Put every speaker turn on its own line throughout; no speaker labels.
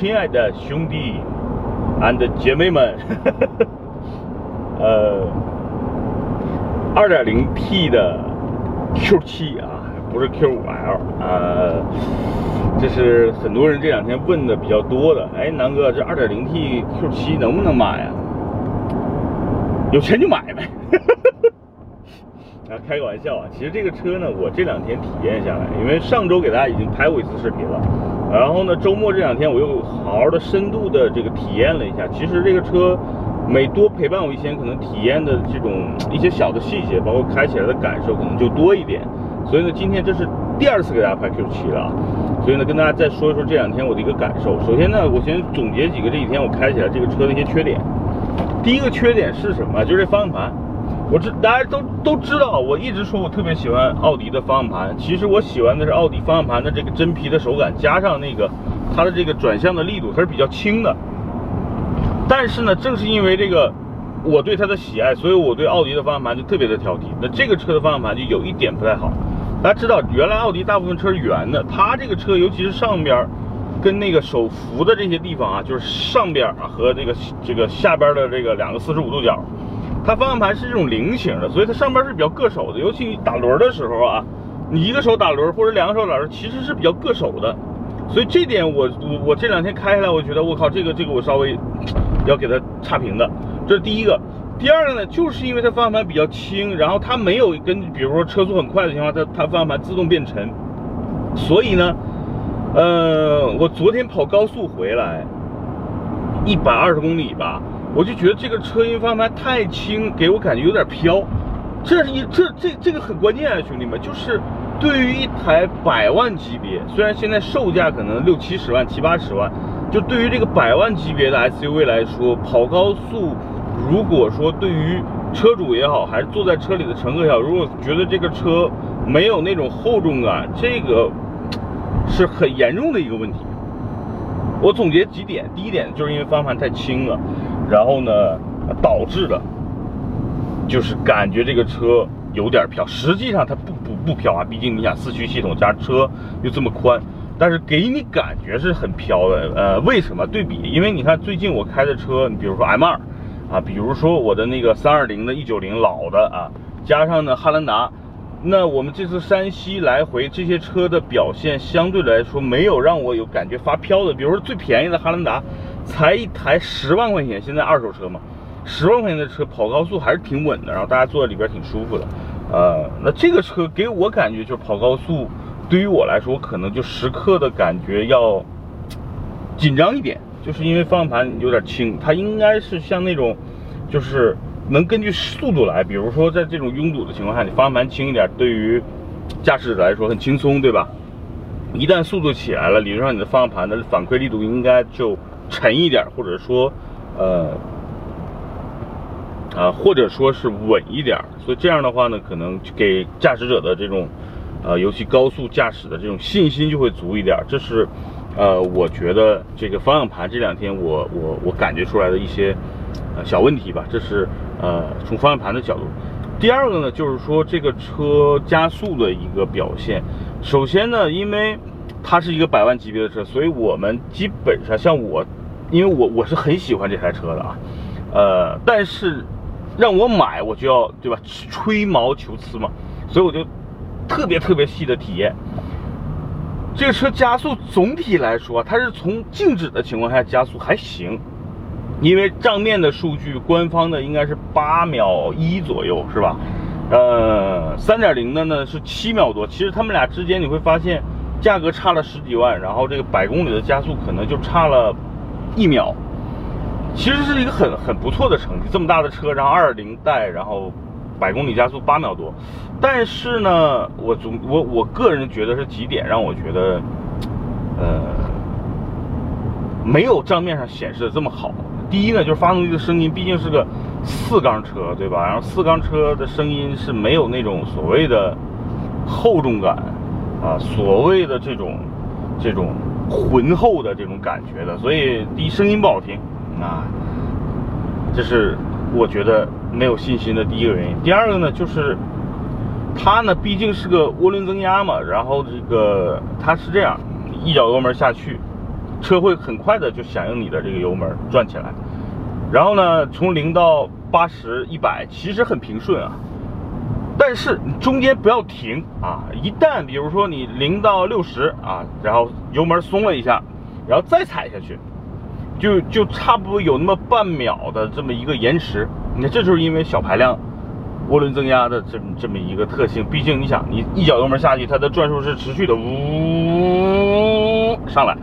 亲爱的兄弟 and 姐妹们，呃，二点零 T 的 Q 七啊，不是 Q 五 L 啊，这是很多人这两天问的比较多的。哎，南哥，这二点零 T Q 七能不能买呀？有钱就买呗。啊，开个玩笑啊！其实这个车呢，我这两天体验下来，因为上周给大家已经拍过一次视频了，然后呢，周末这两天我又好好的深度的这个体验了一下。其实这个车每多陪伴我一天，可能体验的这种一些小的细节，包括开起来的感受，可能就多一点。所以呢，今天这是第二次给大家拍 Q7 了！所以呢，跟大家再说一说这两天我的一个感受。首先呢，我先总结几个这几天我开起来这个车的一些缺点。第一个缺点是什么？就是这方向盘。我知大家都都知道，我一直说我特别喜欢奥迪的方向盘。其实我喜欢的是奥迪方向盘的这个真皮的手感，加上那个它的这个转向的力度，它是比较轻的。但是呢，正是因为这个我对它的喜爱，所以我对奥迪的方向盘就特别的挑剔。那这个车的方向盘就有一点不太好。大家知道，原来奥迪大部分车是圆的，它这个车尤其是上边跟那个手扶的这些地方啊，就是上边啊和这个这个下边的这个两个四十五度角。它方向盘是这种菱形的，所以它上边是比较硌手的。尤其打轮的时候啊，你一个手打轮或者两个手打轮，其实是比较硌手的。所以这点我我我这两天开下来，我觉得我靠，这个这个我稍微要给它差评的。这是第一个。第二个呢，就是因为它方向盘比较轻，然后它没有跟比如说车速很快的情况下，它它方向盘自动变沉。所以呢，呃，我昨天跑高速回来，一百二十公里吧。我就觉得这个车因为方向盘太轻，给我感觉有点飘。这是一这这这个很关键啊，兄弟们，就是对于一台百万级别，虽然现在售价可能六七十万、七八十万，就对于这个百万级别的 SUV 来说，跑高速，如果说对于车主也好，还是坐在车里的乘客也好，如果觉得这个车没有那种厚重感，这个是很严重的一个问题。我总结几点，第一点就是因为方向盘太轻了。然后呢，导致的，就是感觉这个车有点飘。实际上它不不不飘啊，毕竟你想四驱系统加车又这么宽，但是给你感觉是很飘的。呃，为什么？对比，因为你看最近我开的车，你比如说 M 二啊，比如说我的那个320的 E90 老的啊，加上呢汉兰达，那我们这次山西来回这些车的表现相对来说没有让我有感觉发飘的。比如说最便宜的汉兰达。才一台十万块钱，现在二手车嘛，十万块钱的车跑高速还是挺稳的，然后大家坐在里边挺舒服的。呃，那这个车给我感觉就是跑高速，对于我来说可能就时刻的感觉要紧张一点，就是因为方向盘有点轻，它应该是像那种就是能根据速度来，比如说在这种拥堵的情况下，你方向盘轻一点，对于驾驶者来说很轻松，对吧？一旦速度起来了，理论上你的方向盘的反馈力度应该就。沉一点，或者说，呃，啊，或者说是稳一点，所以这样的话呢，可能给驾驶者的这种，呃，尤其高速驾驶的这种信心就会足一点。这是，呃，我觉得这个方向盘这两天我我我感觉出来的一些，呃，小问题吧。这是呃，从方向盘的角度。第二个呢，就是说这个车加速的一个表现。首先呢，因为它是一个百万级别的车，所以我们基本上像我。因为我我是很喜欢这台车的啊，呃，但是让我买我就要对吧，吹毛求疵嘛，所以我就特别特别细的体验。这个车加速总体来说，它是从静止的情况下加速还行，因为账面的数据，官方的应该是八秒一左右是吧？呃，三点零的呢是七秒多，其实他们俩之间你会发现价格差了十几万，然后这个百公里的加速可能就差了。一秒，其实是一个很很不错的成绩。这么大的车，然后二零代，然后百公里加速八秒多。但是呢，我总我我个人觉得是几点让我觉得，呃，没有账面上显示的这么好。第一呢，就是发动机的声音，毕竟是个四缸车，对吧？然后四缸车的声音是没有那种所谓的厚重感啊，所谓的这种这种。浑厚的这种感觉的，所以第一声音不好听啊，这是我觉得没有信心的第一个原因。第二个呢，就是它呢毕竟是个涡轮增压嘛，然后这个它是这样，一脚油门下去，车会很快的就响应你的这个油门转起来，然后呢，从零到八十一百其实很平顺啊，但是中间不要停啊，一旦比如说你零到六十啊，然后油门松了一下，然后再踩下去，就就差不多有那么半秒的这么一个延迟，你看这就是因为小排量。涡轮增压的这么这么一个特性，毕竟你想，你一脚油门下去，它的转速是持续的呜上来，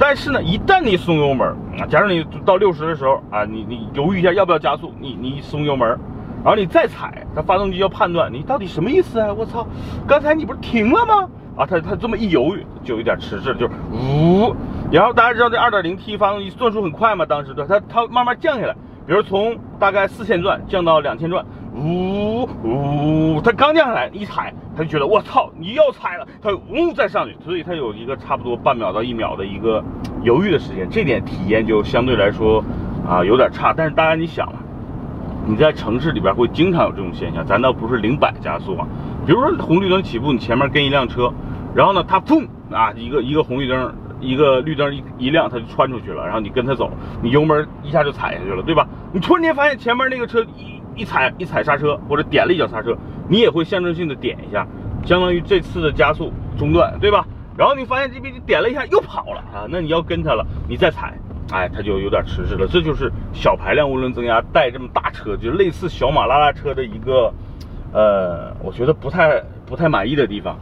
但是呢，一旦你松油门啊，假如你到六十的时候啊，你你犹豫一下要不要加速，你你松油门，然后你再踩，它发动机要判断你到底什么意思啊？我操，刚才你不是停了吗？啊，它它这么一犹豫，就有点迟滞，就呜。然后大家知道这二点零 T 发动机转速很快嘛，当时的它它慢慢降下来，比如从大概四千转降到两千转。呜呜，它刚降下来一踩，它就觉得我操，你要踩了，它呜再上去，所以它有一个差不多半秒到一秒的一个犹豫的时间，这点体验就相对来说啊有点差。但是大家你想了，你在城市里边会经常有这种现象，咱倒不是零百加速啊，比如说红绿灯起步，你前面跟一辆车，然后呢它砰啊一个一个红绿灯，一个绿灯一一亮，它就穿出去了，然后你跟它走，你油门一下就踩下去了，对吧？你突然间发现前面那个车一。一踩一踩刹车，或者点了一脚刹车，你也会象征性的点一下，相当于这次的加速中断，对吧？然后你发现这边你点了一下又跑了啊，那你要跟它了，你再踩，哎，它就有点迟滞了。这就是小排量涡轮增压带这么大车，就类似小马拉拉车的一个，呃，我觉得不太不太满意的地方。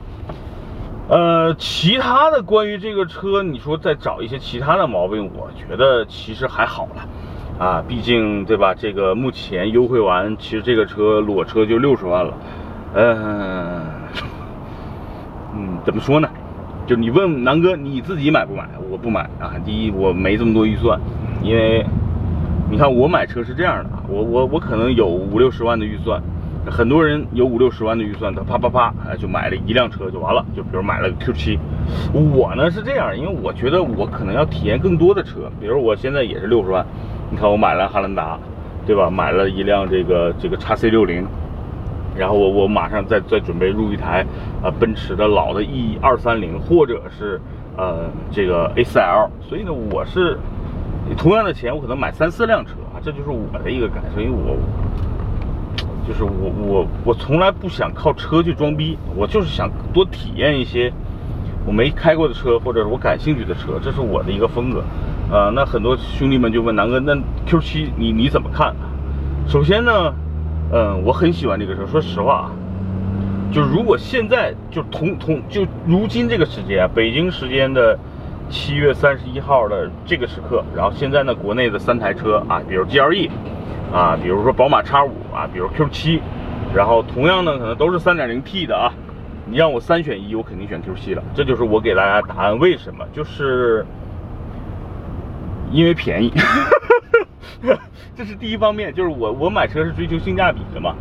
呃，其他的关于这个车，你说再找一些其他的毛病，我觉得其实还好了。啊，毕竟对吧？这个目前优惠完，其实这个车裸车就六十万了。嗯，嗯，怎么说呢？就你问南哥，你自己买不买？我不买啊。第一，我没这么多预算，因为你看我买车是这样的，我我我可能有五六十万的预算，很多人有五六十万的预算，他啪啪啪哎就买了一辆车就完了。就比如买了个 Q7，我呢是这样，因为我觉得我可能要体验更多的车，比如我现在也是六十万。你看我买了汉兰达，对吧？买了一辆这个这个叉 C 六零，然后我我马上再再准备入一台呃奔驰的老的 E 二三零，或者是呃这个 A 四 L。所以呢，我是同样的钱，我可能买三四辆车啊，这就是我的一个感受。因为我就是我我我从来不想靠车去装逼，我就是想多体验一些我没开过的车，或者是我感兴趣的车，这是我的一个风格。啊，那很多兄弟们就问南哥，那 Q7 你你怎么看？首先呢，嗯，我很喜欢这个车。说实话啊，就如果现在就同同就如今这个时间，北京时间的七月三十一号的这个时刻，然后现在呢，国内的三台车啊，比如 GLE 啊，比如说宝马 X5 啊，比如 Q7，然后同样呢，可能都是 3.0T 的啊，你让我三选一，我肯定选 Q7 了。这就是我给大家答案，为什么？就是。因为便宜，这是第一方面，就是我我买车是追求性价比的嘛。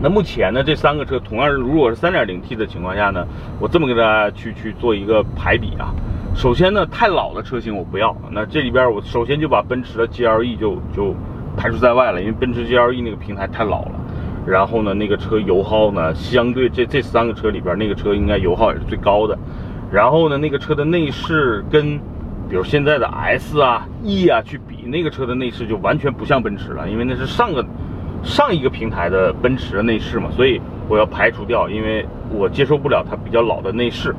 那目前呢，这三个车同样是如果是三点零 T 的情况下呢，我这么给大家去去做一个排比啊。首先呢，太老的车型我不要，那这里边我首先就把奔驰的 GLE 就就排除在外了，因为奔驰 GLE 那个平台太老了。然后呢，那个车油耗呢，相对这这三个车里边，那个车应该油耗也是最高的。然后呢，那个车的内饰跟比如现在的 S 啊、E 啊去比那个车的内饰就完全不像奔驰了，因为那是上个上一个平台的奔驰的内饰嘛，所以我要排除掉，因为我接受不了它比较老的内饰，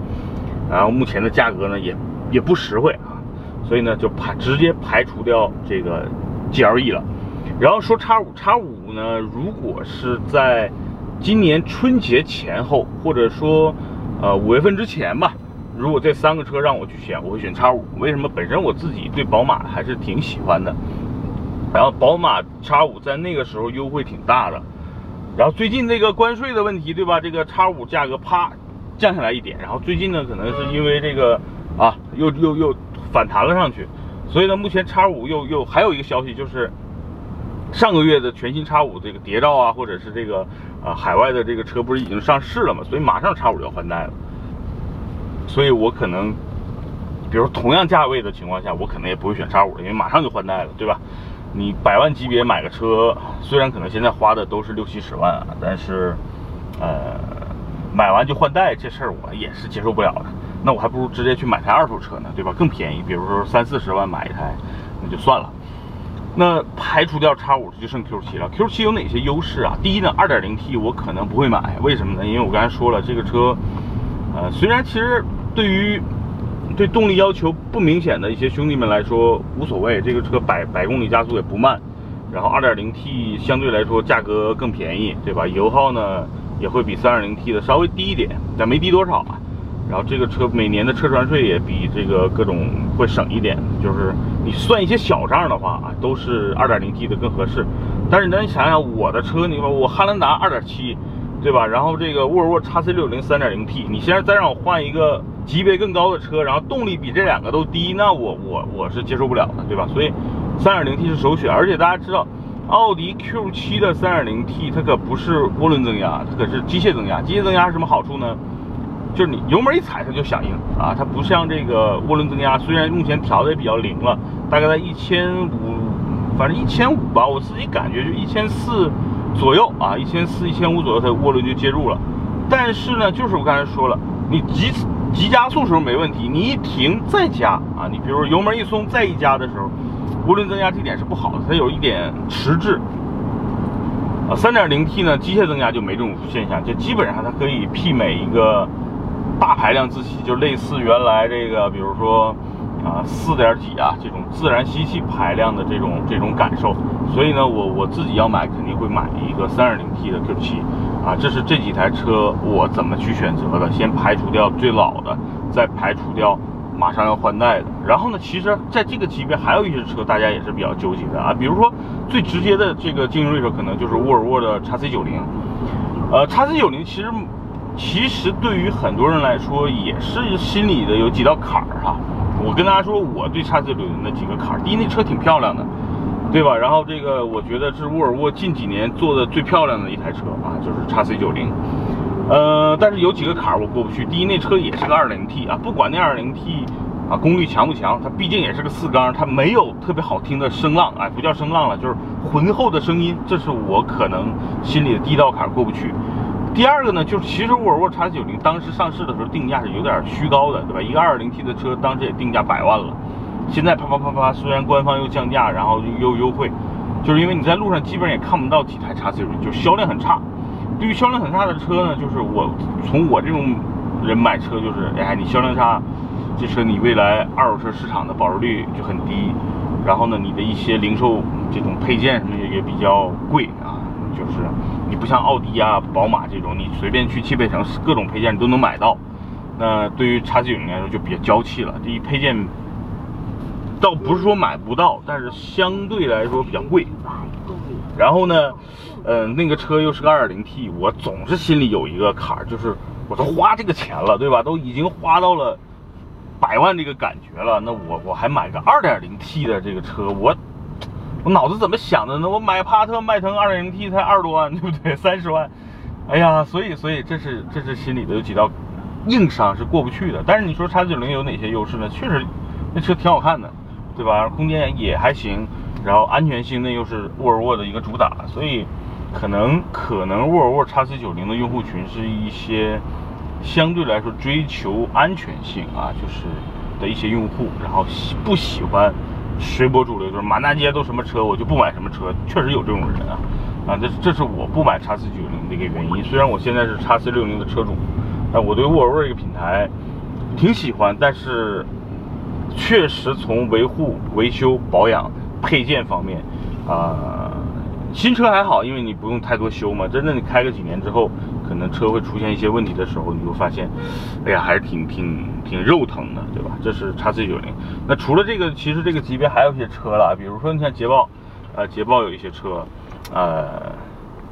然后目前的价格呢也也不实惠啊，所以呢就排直接排除掉这个 GLE 了。然后说叉五，叉五呢，如果是在今年春节前后，或者说呃五月份之前吧。如果这三个车让我去选，我会选叉五。为什么？本身我自己对宝马还是挺喜欢的。然后宝马叉五在那个时候优惠挺大的。然后最近这个关税的问题，对吧？这个叉五价格啪降下来一点。然后最近呢，可能是因为这个啊，又又又反弹了上去。所以呢，目前叉五又又还有一个消息，就是上个月的全新叉五这个谍照啊，或者是这个啊海外的这个车不是已经上市了嘛？所以马上叉五要换代了。所以我可能，比如同样价位的情况下，我可能也不会选叉五，因为马上就换代了，对吧？你百万级别买个车，虽然可能现在花的都是六七十万啊，但是，呃，买完就换代这事儿我也是接受不了的。那我还不如直接去买台二手车呢，对吧？更便宜，比如说三四十万买一台，那就算了。那排除掉叉五，就剩 Q 七了。Q 七有哪些优势啊？第一呢，二点零 T 我可能不会买，为什么呢？因为我刚才说了，这个车，呃，虽然其实对于对动力要求不明显的一些兄弟们来说无所谓，这个车百百公里加速也不慢，然后二点零 T 相对来说价格更便宜，对吧？油耗呢也会比三点零 T 的稍微低一点，但没低多少啊。然后这个车每年的车船税也比这个各种会省一点，就是你算一些小账的话啊，都是二点零 T 的更合适。但是你想想我的车，你说我汉兰达二点七，对吧？然后这个沃尔沃 x C 六零三点零 T，你现在再让我换一个级别更高的车，然后动力比这两个都低，那我我我是接受不了的，对吧？所以三点零 T 是首选。而且大家知道，奥迪 Q 七的三点零 T 它可不是涡轮增压，它可是机械增压。机械增压是什么好处呢？就是你油门一踩它就响应啊，它不像这个涡轮增压，虽然目前调的也比较灵了，大概在一千五，反正一千五吧，我自己感觉就一千四左右啊，一千四、一千五左右它涡轮就介入了。但是呢，就是我刚才说了，你急急加速时候没问题，你一停再加啊，你比如油门一松再一加的时候，涡轮增压这点是不好的，它有一点迟滞。啊，三点零 T 呢，机械增压就没这种现象，就基本上它可以媲美一个。大排量自吸就类似原来这个，比如说啊四点几啊这种自然吸气排量的这种这种感受，所以呢，我我自己要买肯定会买一个三点零 T 的 Q 七啊，这是这几台车我怎么去选择的，先排除掉最老的，再排除掉马上要换代的。然后呢，其实在这个级别还有一些车大家也是比较纠结的啊，比如说最直接的这个竞争对手可能就是沃尔沃的 x C 九零，呃 x C 九零其实。其实对于很多人来说，也是心里的有几道坎儿哈。我跟大家说，我对叉 C 九零的几个坎儿。第一，那车挺漂亮的，对吧？然后这个我觉得是沃尔沃近几年做的最漂亮的一台车啊，就是叉 C 九零。呃，但是有几个坎儿我过不去。第一，那车也是个二零 T 啊，不管那二零 T 啊功率强不强，它毕竟也是个四缸，它没有特别好听的声浪，哎，不叫声浪了，就是浑厚的声音，这是我可能心里的第一道坎儿过不去。第二个呢，就是其实沃尔沃 x C 九零当时上市的时候定价是有点虚高的，对吧？一个 2.0T 的车当时也定价百万了，现在啪啪啪啪，虽然官方又降价，然后又优惠，就是因为你在路上基本上也看不到几台 x C 九零，就销量很差。对于销量很差的车呢，就是我从我这种人买车就是，哎，你销量差，这车你未来二手车市场的保值率就很低，然后呢，你的一些零售这种配件什么也也比较贵。就是你不像奥迪啊、宝马这种，你随便去汽配城各种配件你都能买到。那对于叉 C 九零来说就比较娇气了。第一配件倒不是说买不到，但是相对来说比较贵。然后呢，呃，那个车又是个二点零 T，我总是心里有一个坎儿，就是我都花这个钱了，对吧？都已经花到了百万这个感觉了，那我我还买个二点零 T 的这个车，我。我脑子怎么想的呢？我买帕特迈腾 2.0T 才二十多万，对不对？三十万，哎呀，所以所以这是这是心里的有几道硬伤是过不去的。但是你说叉 C 九零有哪些优势呢？确实，那车挺好看的，对吧？空间也还行，然后安全性那又是沃尔沃的一个主打，所以可能可能沃尔沃叉 C 九零的用户群是一些相对来说追求安全性啊，就是的一些用户，然后喜不喜欢。随波逐流，就是满大街都什么车，我就不买什么车。确实有这种人啊，啊，这这是我不买叉四九零的一个原因。虽然我现在是叉四六零的车主，但我对沃尔沃这个品牌挺喜欢，但是确实从维护、维修、保养、配件方面，啊。新车还好，因为你不用太多修嘛。真正，你开个几年之后，可能车会出现一些问题的时候，你就发现，哎呀，还是挺挺挺肉疼的，对吧？这是叉 C 九零。那除了这个，其实这个级别还有一些车了，比如说你像捷豹，呃，捷豹有一些车，呃，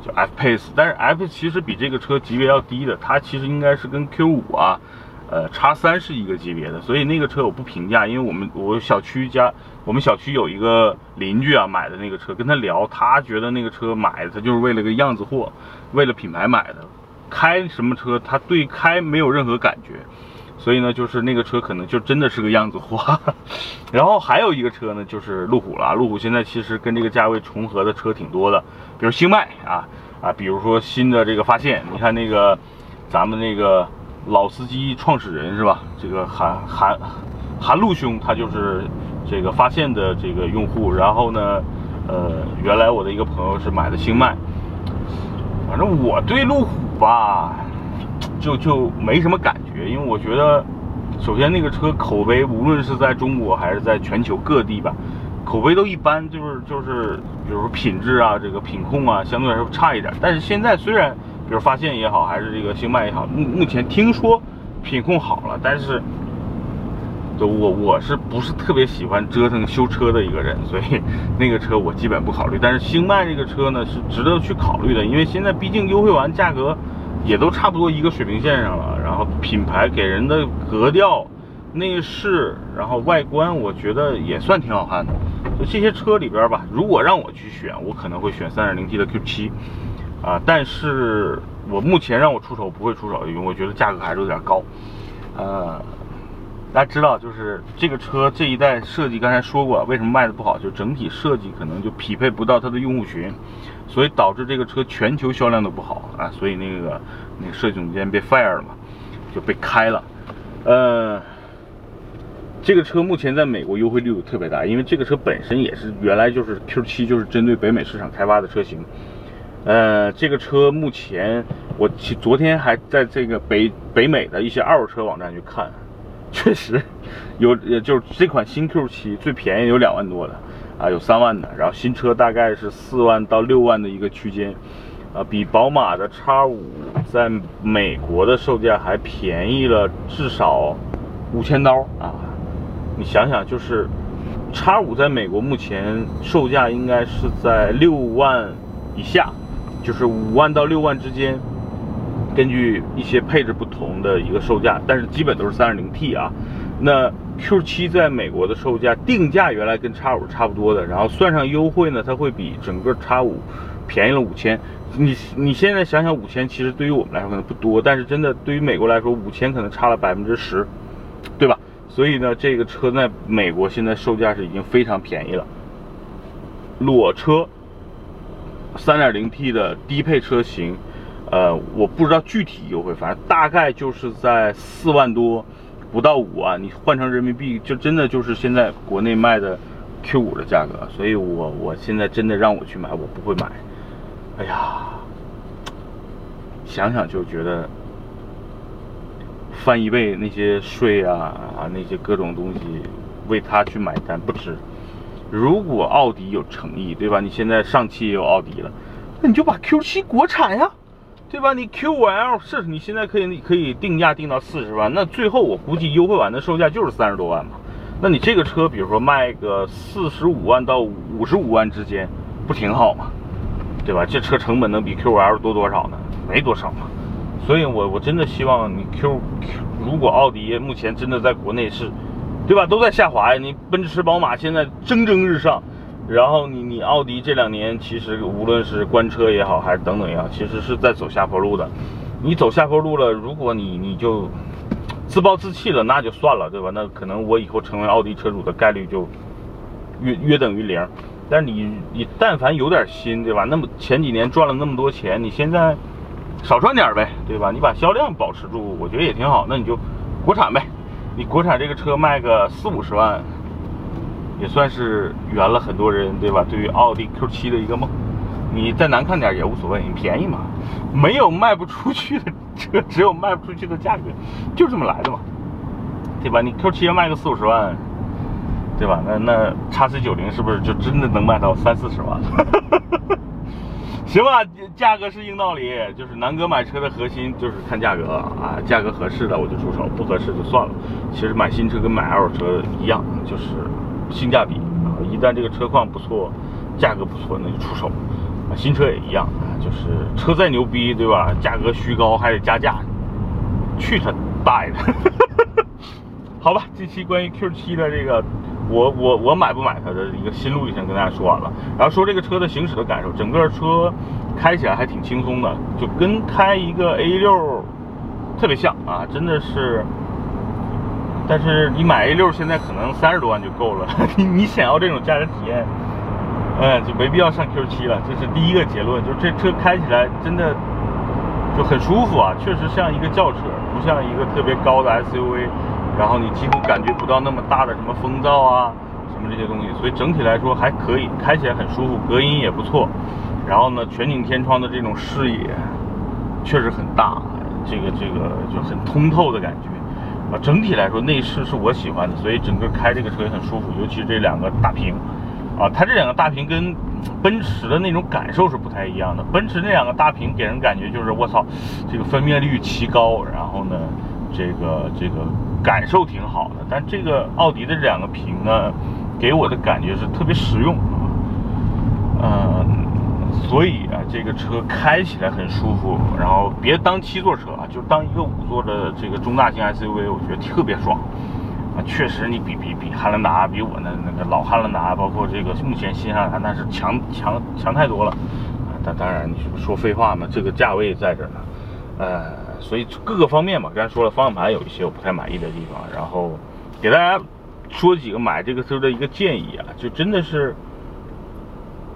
叫 F Pace，但是 F 其实比这个车级别要低的，它其实应该是跟 Q 五啊。呃，叉三是一个级别的，所以那个车我不评价，因为我们我小区家我们小区有一个邻居啊买的那个车，跟他聊，他觉得那个车买的他就是为了个样子货，为了品牌买的，开什么车他对开没有任何感觉，所以呢就是那个车可能就真的是个样子货。然后还有一个车呢就是路虎了，路虎现在其实跟这个价位重合的车挺多的，比如星脉啊啊，比如说新的这个发现，你看那个咱们那个。老司机创始人是吧？这个韩韩韩路兄，他就是这个发现的这个用户。然后呢，呃，原来我的一个朋友是买的星脉，反正我对路虎吧，就就没什么感觉，因为我觉得，首先那个车口碑，无论是在中国还是在全球各地吧，口碑都一般，就是就是，比如说品质啊，这个品控啊，相对来说差一点。但是现在虽然。比如发现也好，还是这个星脉也好，目目前听说品控好了，但是，我我是不是特别喜欢折腾修车的一个人，所以 那个车我基本不考虑。但是星迈这个车呢是值得去考虑的，因为现在毕竟优惠完价格也都差不多一个水平线上了，然后品牌给人的格调、内饰，然后外观，我觉得也算挺好看的。就这些车里边吧，如果让我去选，我可能会选 3.0T 的 Q7。啊，但是我目前让我出手不会出手，因为我觉得价格还是有点高。呃，大家知道，就是这个车这一代设计，刚才说过，为什么卖的不好，就整体设计可能就匹配不到它的用户群，所以导致这个车全球销量都不好啊。所以那个那个设计总监被 fire 了嘛，就被开了。呃，这个车目前在美国优惠力度特别大，因为这个车本身也是原来就是 Q7，就是针对北美市场开发的车型。呃，这个车目前我昨天还在这个北北美的一些二手车网站去看，确实有，就是这款新 Q7 最便宜有两万多的啊，有三万的，然后新车大概是四万到六万的一个区间，啊，比宝马的 X5 在美国的售价还便宜了至少五千刀啊！你想想，就是 X5 在美国目前售价应该是在六万以下。就是五万到六万之间，根据一些配置不同的一个售价，但是基本都是三点零 T 啊。那 Q7 在美国的售价定价原来跟 X5 差不多的，然后算上优惠呢，它会比整个 X5 便宜了五千。你你现在想想，五千其实对于我们来说可能不多，但是真的对于美国来说，五千可能差了百分之十，对吧？所以呢，这个车在美国现在售价是已经非常便宜了，裸车。三点零 T 的低配车型，呃，我不知道具体优惠，反正大概就是在四万多，不到五万，你换成人民币就真的就是现在国内卖的 Q 五的价格，所以我我现在真的让我去买，我不会买。哎呀，想想就觉得翻一倍那些税啊那些各种东西，为他去买单不值。如果奥迪有诚意，对吧？你现在上汽也有奥迪了，那你就把 Q7 国产呀，对吧？你 Q5L 是你现在可以可以定价定到四十万，那最后我估计优惠完的售价就是三十多万嘛。那你这个车，比如说卖个四十五万到五十五万之间，不挺好吗？对吧？这车成本能比 Q5L 多多少呢？没多少嘛。所以我我真的希望你 Q，如果奥迪目前真的在国内是。对吧？都在下滑呀！你奔驰、宝马现在蒸蒸日上，然后你你奥迪这两年其实无论是关车也好，还是等等也好，其实是在走下坡路的。你走下坡路了，如果你你就自暴自弃了，那就算了，对吧？那可能我以后成为奥迪车主的概率就约约等于零。但是你你但凡有点心，对吧？那么前几年赚了那么多钱，你现在少赚点呗，对吧？你把销量保持住，我觉得也挺好。那你就国产呗。你国产这个车卖个四五十万，也算是圆了很多人对吧？对于奥迪 Q7 的一个梦，你再难看点也无所谓，你便宜嘛，没有卖不出去的车，只有卖不出去的价格，就这么来的嘛，对吧？你 Q7 要卖个四五十万，对吧？那那叉 C 九零是不是就真的能卖到三四十万？行吧，价格是硬道理，就是南哥买车的核心就是看价格啊，价格合适的我就出手，不合适就算了。其实买新车跟买二手车一样，就是性价比啊，一旦这个车况不错，价格不错，那就出手。啊，新车也一样啊，就是车再牛逼，对吧？价格虚高还得加价，去他大爷的！好吧，这期关于 Q7 的这个。我我我买不买它的一个心路历程跟大家说完了，然后说这个车的行驶的感受，整个车开起来还挺轻松的，就跟开一个 A6 特别像啊，真的是。但是你买 A6 现在可能三十多万就够了，你你想要这种驾驶体验，嗯，就没必要上 Q7 了。这是第一个结论，就是这车开起来真的就很舒服啊，确实像一个轿车，不像一个特别高的 SUV，然后你几乎感觉不到那么大的什么风噪啊，什么这些东西，所以整体来说还可以，开起来很舒服，隔音也不错。然后呢，全景天窗的这种视野确实很大，这个这个就很通透的感觉。整体来说内饰是我喜欢的，所以整个开这个车也很舒服，尤其是这两个大屏。啊，它这两个大屏跟奔驰的那种感受是不太一样的。奔驰那两个大屏给人感觉就是我操，这个分辨率奇高，然后呢，这个这个感受挺好的。但这个奥迪的这两个屏呢，给我的感觉是特别实用啊，嗯。所以啊，这个车开起来很舒服，然后别当七座车啊，就当一个五座的这个中大型 SUV，我觉得特别爽啊。确实，你比比比汉兰达，比我那那个老汉兰达，包括这个目前新汉兰达，那是强强强太多了啊。但当然，你说废话嘛，这个价位在这儿呢，呃，所以各个方面嘛，刚才说了，方向盘有一些我不太满意的地方，然后给大家说几个买这个车的一个建议啊，就真的是。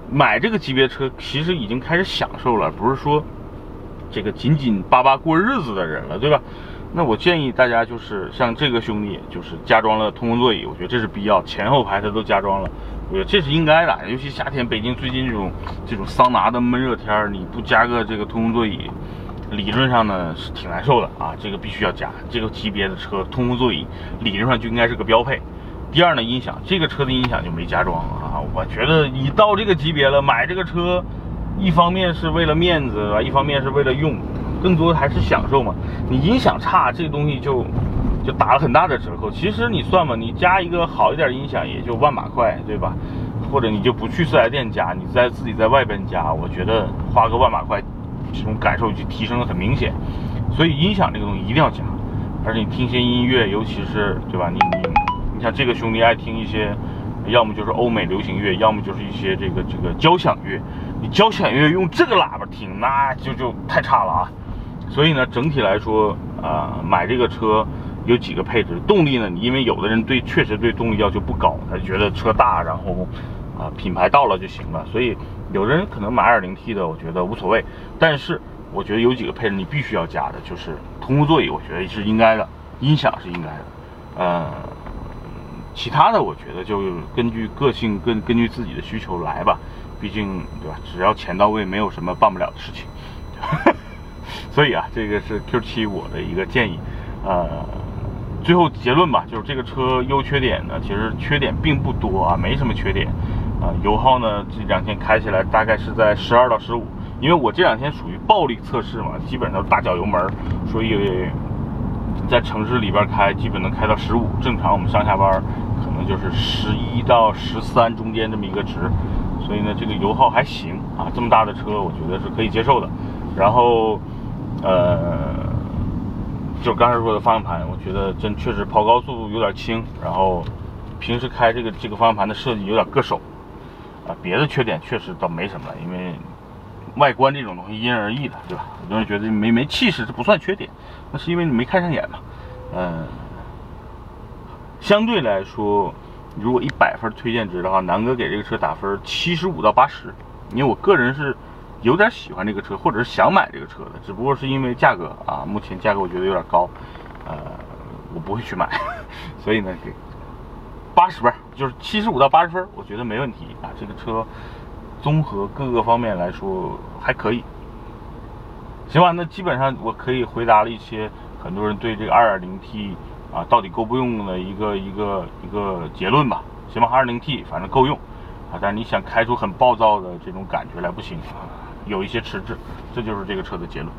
买这个级别车，其实已经开始享受了，不是说这个紧紧巴巴过日子的人了，对吧？那我建议大家就是像这个兄弟，就是加装了通风座椅，我觉得这是必要，前后排它都加装了，我觉得这是应该的。尤其夏天，北京最近这种这种桑拿的闷热天你不加个这个通风座椅，理论上呢是挺难受的啊。这个必须要加，这个级别的车通风座椅理论上就应该是个标配。第二呢，音响，这个车的音响就没加装啊。我觉得你到这个级别了，买这个车，一方面是为了面子吧，一方面是为了用，更多的还是享受嘛。你音响差，这个东西就就打了很大的折扣。其实你算吧，你加一个好一点音响也就万把块，对吧？或者你就不去四 S 店加，你在自己在外边加，我觉得花个万把块，这种感受就提升的很明显。所以音响这个东西一定要加，而且你听些音乐，尤其是对吧？你你。你像这个兄弟爱听一些，要么就是欧美流行乐，要么就是一些这个这个交响乐。你交响乐用这个喇叭听，那就就太差了啊！所以呢，整体来说，啊，买这个车有几个配置。动力呢，因为有的人对确实对动力要求不高，他觉得车大，然后啊品牌到了就行了。所以有的人可能买 2.0T 的，我觉得无所谓。但是我觉得有几个配置你必须要加的，就是通风座椅，我觉得是应该的；音响是应该的，嗯。其他的我觉得就根据个性，根根据自己的需求来吧，毕竟对吧？只要钱到位，没有什么办不了的事情。所以啊，这个是 Q7 我的一个建议。呃，最后结论吧，就是这个车优缺点呢，其实缺点并不多啊，没什么缺点。啊，油耗呢这两天开起来大概是在十二到十五，因为我这两天属于暴力测试嘛，基本上大脚油门，所以在城市里边开，基本能开到十五。正常我们上下班。就是十一到十三中间这么一个值，所以呢，这个油耗还行啊，这么大的车我觉得是可以接受的。然后，呃，就刚才说的方向盘，我觉得真确实跑高速有点轻，然后平时开这个这个方向盘的设计有点硌手啊。别的缺点确实倒没什么，因为外观这种东西因人而异的，对吧？有人觉得没没气势，这不算缺点，那是因为你没看上眼嘛，嗯。相对来说，如果一百分推荐值的话，南哥给这个车打分七十五到八十，因为我个人是有点喜欢这个车，或者是想买这个车的，只不过是因为价格啊，目前价格我觉得有点高，呃，我不会去买，所以呢，给八十分，就是七十五到八十分，我觉得没问题啊。这个车综合各个方面来说还可以，行吧？那基本上我可以回答了一些很多人对这个二点零 T。啊，到底够不用的一个一个一个结论吧？行吧，二零 T 反正够用啊，但是你想开出很暴躁的这种感觉来不行，有一些迟滞，这就是这个车的结论。